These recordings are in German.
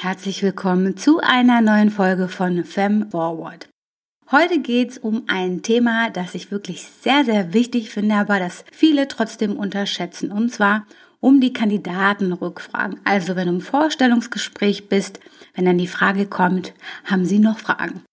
Herzlich willkommen zu einer neuen Folge von Fem Forward. Heute geht's um ein Thema, das ich wirklich sehr, sehr wichtig finde, aber das viele trotzdem unterschätzen, und zwar um die Kandidatenrückfragen. Also wenn du im Vorstellungsgespräch bist, wenn dann die Frage kommt, haben Sie noch Fragen?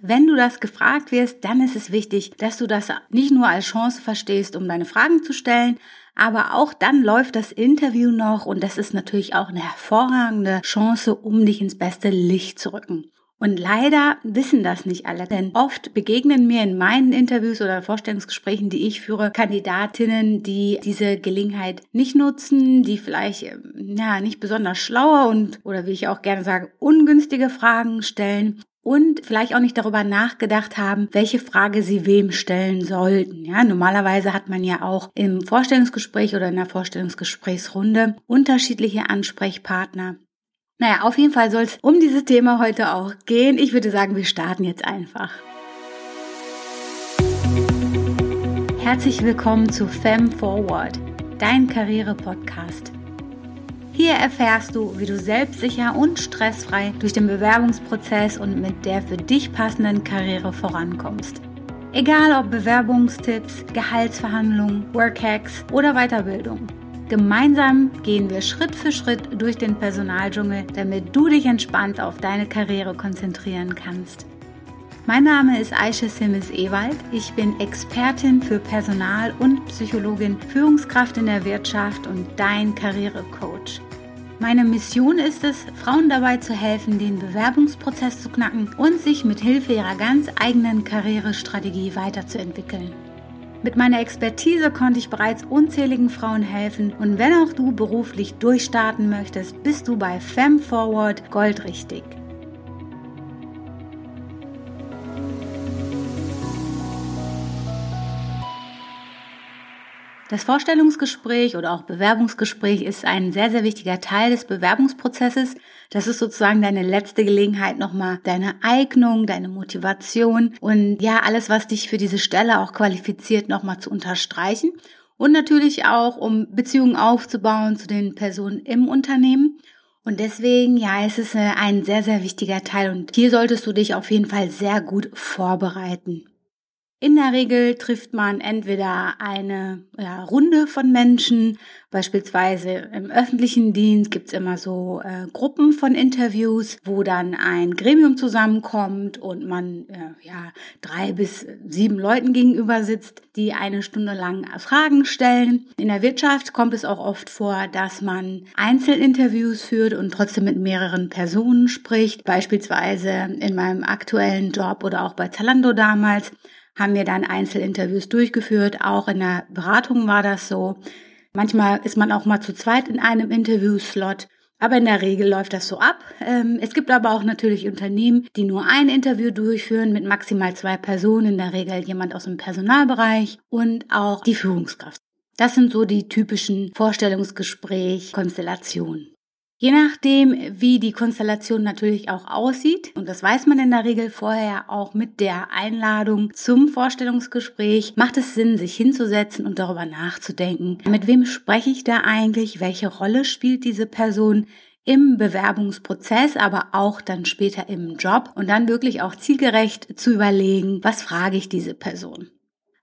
Wenn du das gefragt wirst, dann ist es wichtig, dass du das nicht nur als Chance verstehst, um deine Fragen zu stellen, aber auch dann läuft das Interview noch und das ist natürlich auch eine hervorragende Chance, um dich ins beste Licht zu rücken. Und leider wissen das nicht alle, denn oft begegnen mir in meinen Interviews oder Vorstellungsgesprächen, die ich führe, Kandidatinnen, die diese Gelegenheit nicht nutzen, die vielleicht ja nicht besonders schlaue und oder wie ich auch gerne sage, ungünstige Fragen stellen und vielleicht auch nicht darüber nachgedacht haben, welche Frage sie wem stellen sollten. Ja, normalerweise hat man ja auch im Vorstellungsgespräch oder in der Vorstellungsgesprächsrunde unterschiedliche Ansprechpartner. Naja, auf jeden Fall soll es um dieses Thema heute auch gehen. Ich würde sagen, wir starten jetzt einfach. Herzlich willkommen zu Fem Forward, dein Karriere-Podcast. Hier erfährst du, wie du selbstsicher und stressfrei durch den Bewerbungsprozess und mit der für dich passenden Karriere vorankommst. Egal ob Bewerbungstipps, Gehaltsverhandlungen, Workhacks oder Weiterbildung. Gemeinsam gehen wir Schritt für Schritt durch den Personaldschungel, damit du dich entspannt auf deine Karriere konzentrieren kannst. Mein Name ist Aisha Simmes Ewald. Ich bin Expertin für Personal und Psychologin, Führungskraft in der Wirtschaft und dein Karrierecoach. Meine Mission ist es, Frauen dabei zu helfen, den Bewerbungsprozess zu knacken und sich mit Hilfe ihrer ganz eigenen Karrierestrategie weiterzuentwickeln. Mit meiner Expertise konnte ich bereits unzähligen Frauen helfen und wenn auch du beruflich durchstarten möchtest, bist du bei FemForward goldrichtig. Das Vorstellungsgespräch oder auch Bewerbungsgespräch ist ein sehr, sehr wichtiger Teil des Bewerbungsprozesses. Das ist sozusagen deine letzte Gelegenheit, nochmal deine Eignung, deine Motivation und ja, alles, was dich für diese Stelle auch qualifiziert, nochmal zu unterstreichen. Und natürlich auch, um Beziehungen aufzubauen zu den Personen im Unternehmen. Und deswegen, ja, es ist äh, ein sehr, sehr wichtiger Teil und hier solltest du dich auf jeden Fall sehr gut vorbereiten. In der Regel trifft man entweder eine ja, Runde von Menschen, beispielsweise im öffentlichen Dienst gibt's immer so äh, Gruppen von Interviews, wo dann ein Gremium zusammenkommt und man äh, ja drei bis sieben Leuten gegenüber sitzt, die eine Stunde lang Fragen stellen. In der Wirtschaft kommt es auch oft vor, dass man Einzelinterviews führt und trotzdem mit mehreren Personen spricht, beispielsweise in meinem aktuellen Job oder auch bei Zalando damals haben wir dann Einzelinterviews durchgeführt. Auch in der Beratung war das so. Manchmal ist man auch mal zu zweit in einem Interviewslot. Aber in der Regel läuft das so ab. Ähm, es gibt aber auch natürlich Unternehmen, die nur ein Interview durchführen mit maximal zwei Personen, in der Regel jemand aus dem Personalbereich und auch die Führungskraft. Das sind so die typischen Vorstellungsgespräch-Konstellationen. Je nachdem, wie die Konstellation natürlich auch aussieht, und das weiß man in der Regel vorher auch mit der Einladung zum Vorstellungsgespräch, macht es Sinn, sich hinzusetzen und darüber nachzudenken, mit wem spreche ich da eigentlich, welche Rolle spielt diese Person im Bewerbungsprozess, aber auch dann später im Job? Und dann wirklich auch zielgerecht zu überlegen, was frage ich diese Person.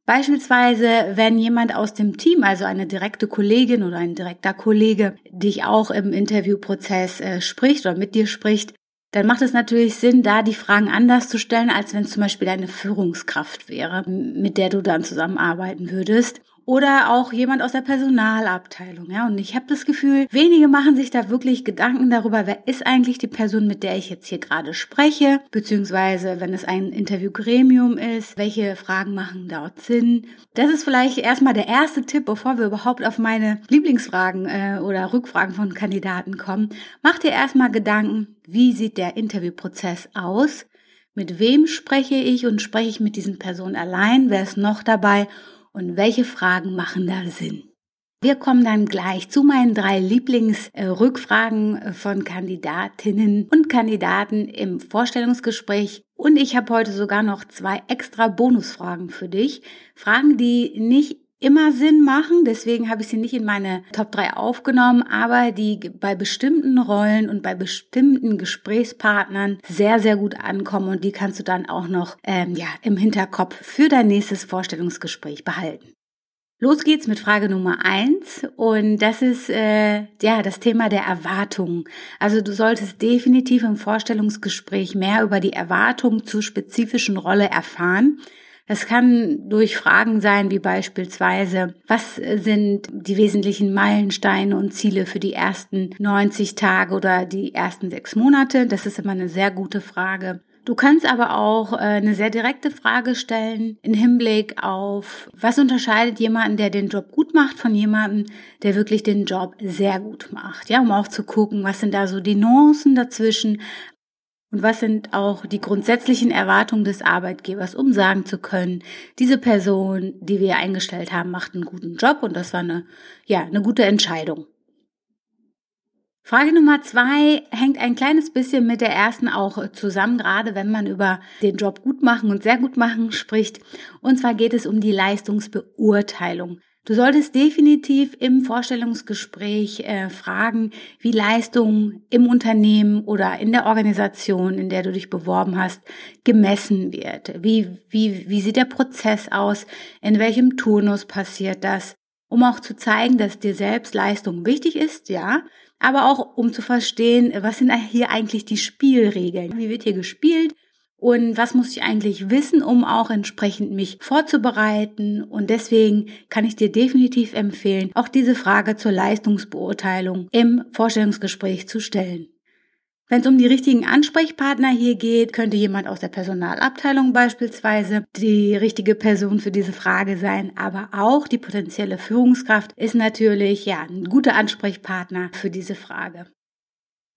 Beispielsweise, wenn jemand aus dem Team, also eine direkte Kollegin oder ein direkter Kollege, dich auch im Interviewprozess äh, spricht oder mit dir spricht, dann macht es natürlich Sinn, da die Fragen anders zu stellen, als wenn es zum Beispiel deine Führungskraft wäre, mit der du dann zusammenarbeiten würdest oder auch jemand aus der Personalabteilung. Ja, und ich habe das Gefühl, wenige machen sich da wirklich Gedanken darüber, wer ist eigentlich die Person, mit der ich jetzt hier gerade spreche, beziehungsweise wenn es ein Interviewgremium ist, welche Fragen machen dort Sinn. Das ist vielleicht erstmal der erste Tipp, bevor wir überhaupt auf meine Lieblingsfragen äh, oder Rückfragen von Kandidaten kommen. Mach dir erstmal Gedanken, wie sieht der Interviewprozess aus? Mit wem spreche ich und spreche ich mit diesen Personen allein? Wer ist noch dabei? Und welche Fragen machen da Sinn. Wir kommen dann gleich zu meinen drei Lieblingsrückfragen äh, von Kandidatinnen und Kandidaten im Vorstellungsgespräch. Und ich habe heute sogar noch zwei extra Bonusfragen für dich. Fragen, die nicht immer Sinn machen, deswegen habe ich sie nicht in meine Top 3 aufgenommen, aber die bei bestimmten Rollen und bei bestimmten Gesprächspartnern sehr, sehr gut ankommen und die kannst du dann auch noch ähm, ja, im Hinterkopf für dein nächstes Vorstellungsgespräch behalten. Los geht's mit Frage Nummer eins und das ist äh, ja das Thema der Erwartungen. Also du solltest definitiv im Vorstellungsgespräch mehr über die Erwartungen zur spezifischen Rolle erfahren. Das kann durch Fragen sein, wie beispielsweise, was sind die wesentlichen Meilensteine und Ziele für die ersten 90 Tage oder die ersten sechs Monate? Das ist immer eine sehr gute Frage. Du kannst aber auch äh, eine sehr direkte Frage stellen in Hinblick auf, was unterscheidet jemanden, der den Job gut macht, von jemandem, der wirklich den Job sehr gut macht. Ja, um auch zu gucken, was sind da so die Nuancen dazwischen, und was sind auch die grundsätzlichen Erwartungen des Arbeitgebers, um sagen zu können, diese Person, die wir eingestellt haben, macht einen guten Job und das war eine, ja, eine gute Entscheidung. Frage Nummer zwei hängt ein kleines bisschen mit der ersten auch zusammen, gerade wenn man über den Job gut machen und sehr gut machen spricht. Und zwar geht es um die Leistungsbeurteilung. Du solltest definitiv im Vorstellungsgespräch äh, fragen, wie Leistung im Unternehmen oder in der Organisation, in der du dich beworben hast, gemessen wird. Wie, wie, wie sieht der Prozess aus? In welchem Turnus passiert das? Um auch zu zeigen, dass dir selbst Leistung wichtig ist, ja, aber auch um zu verstehen, was sind hier eigentlich die Spielregeln? Wie wird hier gespielt? Und was muss ich eigentlich wissen, um auch entsprechend mich vorzubereiten. Und deswegen kann ich dir definitiv empfehlen, auch diese Frage zur Leistungsbeurteilung im Vorstellungsgespräch zu stellen. Wenn es um die richtigen Ansprechpartner hier geht, könnte jemand aus der Personalabteilung beispielsweise die richtige Person für diese Frage sein, aber auch die potenzielle Führungskraft ist natürlich ja ein guter Ansprechpartner für diese Frage.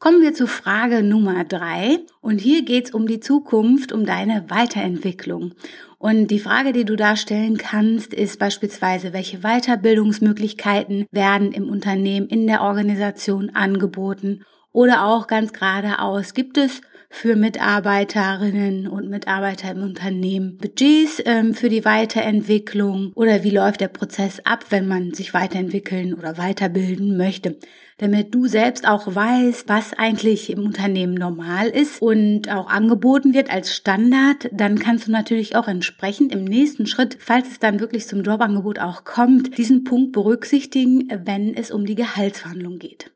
Kommen wir zu Frage Nummer drei. Und hier geht's um die Zukunft, um deine Weiterentwicklung. Und die Frage, die du da stellen kannst, ist beispielsweise, welche Weiterbildungsmöglichkeiten werden im Unternehmen, in der Organisation angeboten? Oder auch ganz geradeaus, gibt es für Mitarbeiterinnen und Mitarbeiter im Unternehmen Budgets ähm, für die Weiterentwicklung? Oder wie läuft der Prozess ab, wenn man sich weiterentwickeln oder weiterbilden möchte, damit du selbst auch weißt, was eigentlich im Unternehmen normal ist und auch angeboten wird als Standard, dann kannst du natürlich auch entsprechend im nächsten Schritt, falls es dann wirklich zum Jobangebot auch kommt, diesen Punkt berücksichtigen, wenn es um die Gehaltsverhandlung geht.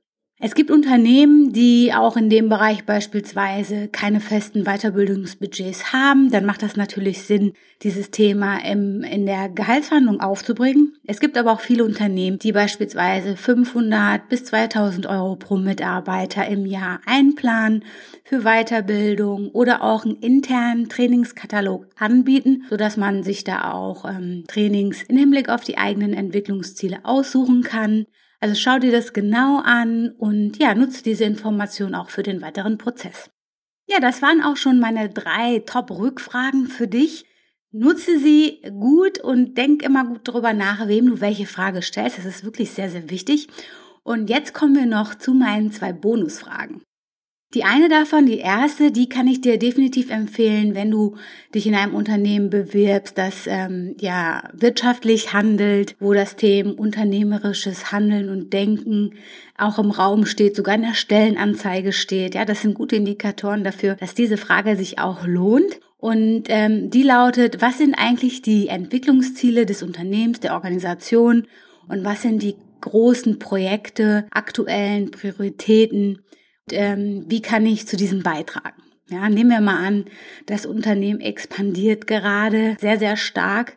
Es gibt Unternehmen, die auch in dem Bereich beispielsweise keine festen Weiterbildungsbudgets haben. Dann macht das natürlich Sinn, dieses Thema im, in der Gehaltsverhandlung aufzubringen. Es gibt aber auch viele Unternehmen, die beispielsweise 500 bis 2000 Euro pro Mitarbeiter im Jahr einplanen für Weiterbildung oder auch einen internen Trainingskatalog anbieten, sodass man sich da auch ähm, Trainings im Hinblick auf die eigenen Entwicklungsziele aussuchen kann. Also schau dir das genau an und ja, nutze diese Information auch für den weiteren Prozess. Ja, das waren auch schon meine drei Top-Rückfragen für dich. Nutze sie gut und denk immer gut darüber nach, wem du welche Frage stellst. Das ist wirklich sehr, sehr wichtig. Und jetzt kommen wir noch zu meinen zwei Bonusfragen. Die eine davon, die erste, die kann ich dir definitiv empfehlen, wenn du dich in einem Unternehmen bewirbst, das ähm, ja wirtschaftlich handelt, wo das Thema unternehmerisches Handeln und Denken auch im Raum steht, sogar in der Stellenanzeige steht. Ja, das sind gute Indikatoren dafür, dass diese Frage sich auch lohnt. Und ähm, die lautet, was sind eigentlich die Entwicklungsziele des Unternehmens, der Organisation und was sind die großen Projekte, aktuellen Prioritäten, ähm, wie kann ich zu diesem beitragen? Ja, nehmen wir mal an, das Unternehmen expandiert gerade sehr, sehr stark.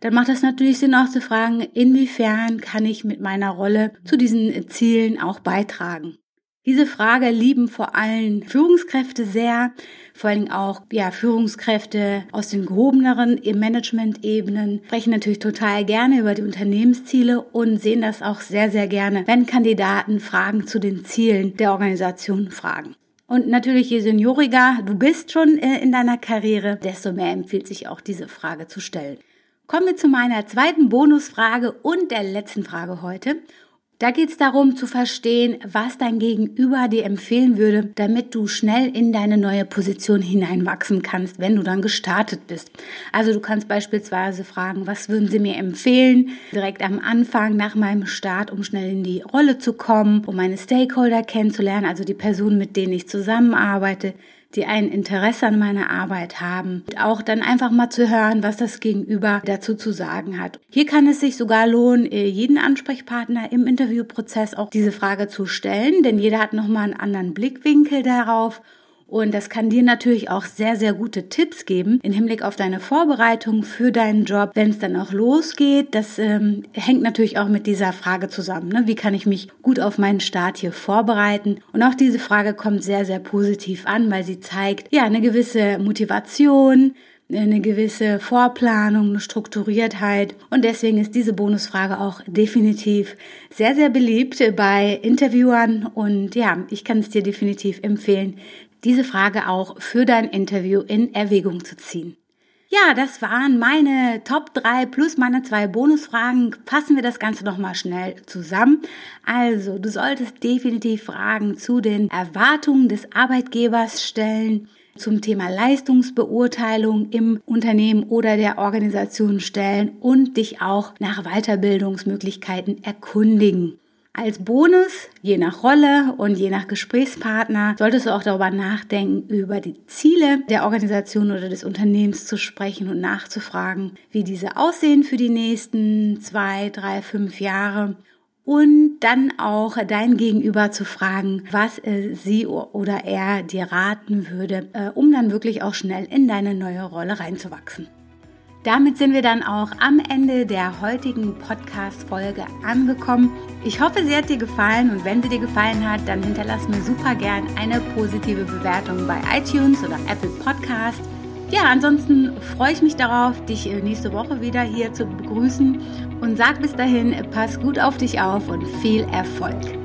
Dann macht es natürlich Sinn auch zu fragen, inwiefern kann ich mit meiner Rolle zu diesen Zielen auch beitragen? Diese Frage lieben vor allem Führungskräfte sehr, vor allem auch ja, Führungskräfte aus den gehobeneren Management-Ebenen sprechen natürlich total gerne über die Unternehmensziele und sehen das auch sehr, sehr gerne, wenn Kandidaten Fragen zu den Zielen der Organisation fragen. Und natürlich, je senioriger du bist schon äh, in deiner Karriere, desto mehr empfiehlt sich auch diese Frage zu stellen. Kommen wir zu meiner zweiten Bonusfrage und der letzten Frage heute. Da geht es darum zu verstehen, was dein Gegenüber dir empfehlen würde, damit du schnell in deine neue Position hineinwachsen kannst, wenn du dann gestartet bist. Also du kannst beispielsweise fragen, was würden sie mir empfehlen, direkt am Anfang nach meinem Start, um schnell in die Rolle zu kommen, um meine Stakeholder kennenzulernen, also die Personen, mit denen ich zusammenarbeite die ein Interesse an meiner Arbeit haben. Auch dann einfach mal zu hören, was das Gegenüber dazu zu sagen hat. Hier kann es sich sogar lohnen, äh, jeden Ansprechpartner im Interviewprozess auch diese Frage zu stellen, denn jeder hat nochmal einen anderen Blickwinkel darauf und das kann dir natürlich auch sehr, sehr gute Tipps geben im Hinblick auf deine Vorbereitung für deinen Job, wenn es dann auch losgeht. Das ähm, hängt natürlich auch mit dieser Frage zusammen. Ne? Wie kann ich mich gut auf meinen Start hier vorbereiten? Und auch diese Frage kommt sehr, sehr positiv an, weil sie zeigt, ja, eine gewisse Motivation, eine gewisse Vorplanung, eine Strukturiertheit. Und deswegen ist diese Bonusfrage auch definitiv sehr, sehr beliebt bei Interviewern. Und ja, ich kann es dir definitiv empfehlen, diese Frage auch für dein Interview in Erwägung zu ziehen. Ja, das waren meine Top 3 plus meine zwei Bonusfragen. Fassen wir das Ganze nochmal schnell zusammen. Also, du solltest definitiv Fragen zu den Erwartungen des Arbeitgebers stellen, zum Thema Leistungsbeurteilung im Unternehmen oder der Organisation stellen und dich auch nach Weiterbildungsmöglichkeiten erkundigen. Als Bonus, je nach Rolle und je nach Gesprächspartner, solltest du auch darüber nachdenken, über die Ziele der Organisation oder des Unternehmens zu sprechen und nachzufragen, wie diese aussehen für die nächsten zwei, drei, fünf Jahre. Und dann auch dein Gegenüber zu fragen, was sie oder er dir raten würde, äh, um dann wirklich auch schnell in deine neue Rolle reinzuwachsen. Damit sind wir dann auch am Ende der heutigen Podcast-Folge angekommen. Ich hoffe, sie hat dir gefallen und wenn sie dir gefallen hat, dann hinterlass mir super gern eine positive Bewertung bei iTunes oder Apple Podcast. Ja, ansonsten freue ich mich darauf, dich nächste Woche wieder hier zu begrüßen und sag bis dahin, pass gut auf dich auf und viel Erfolg.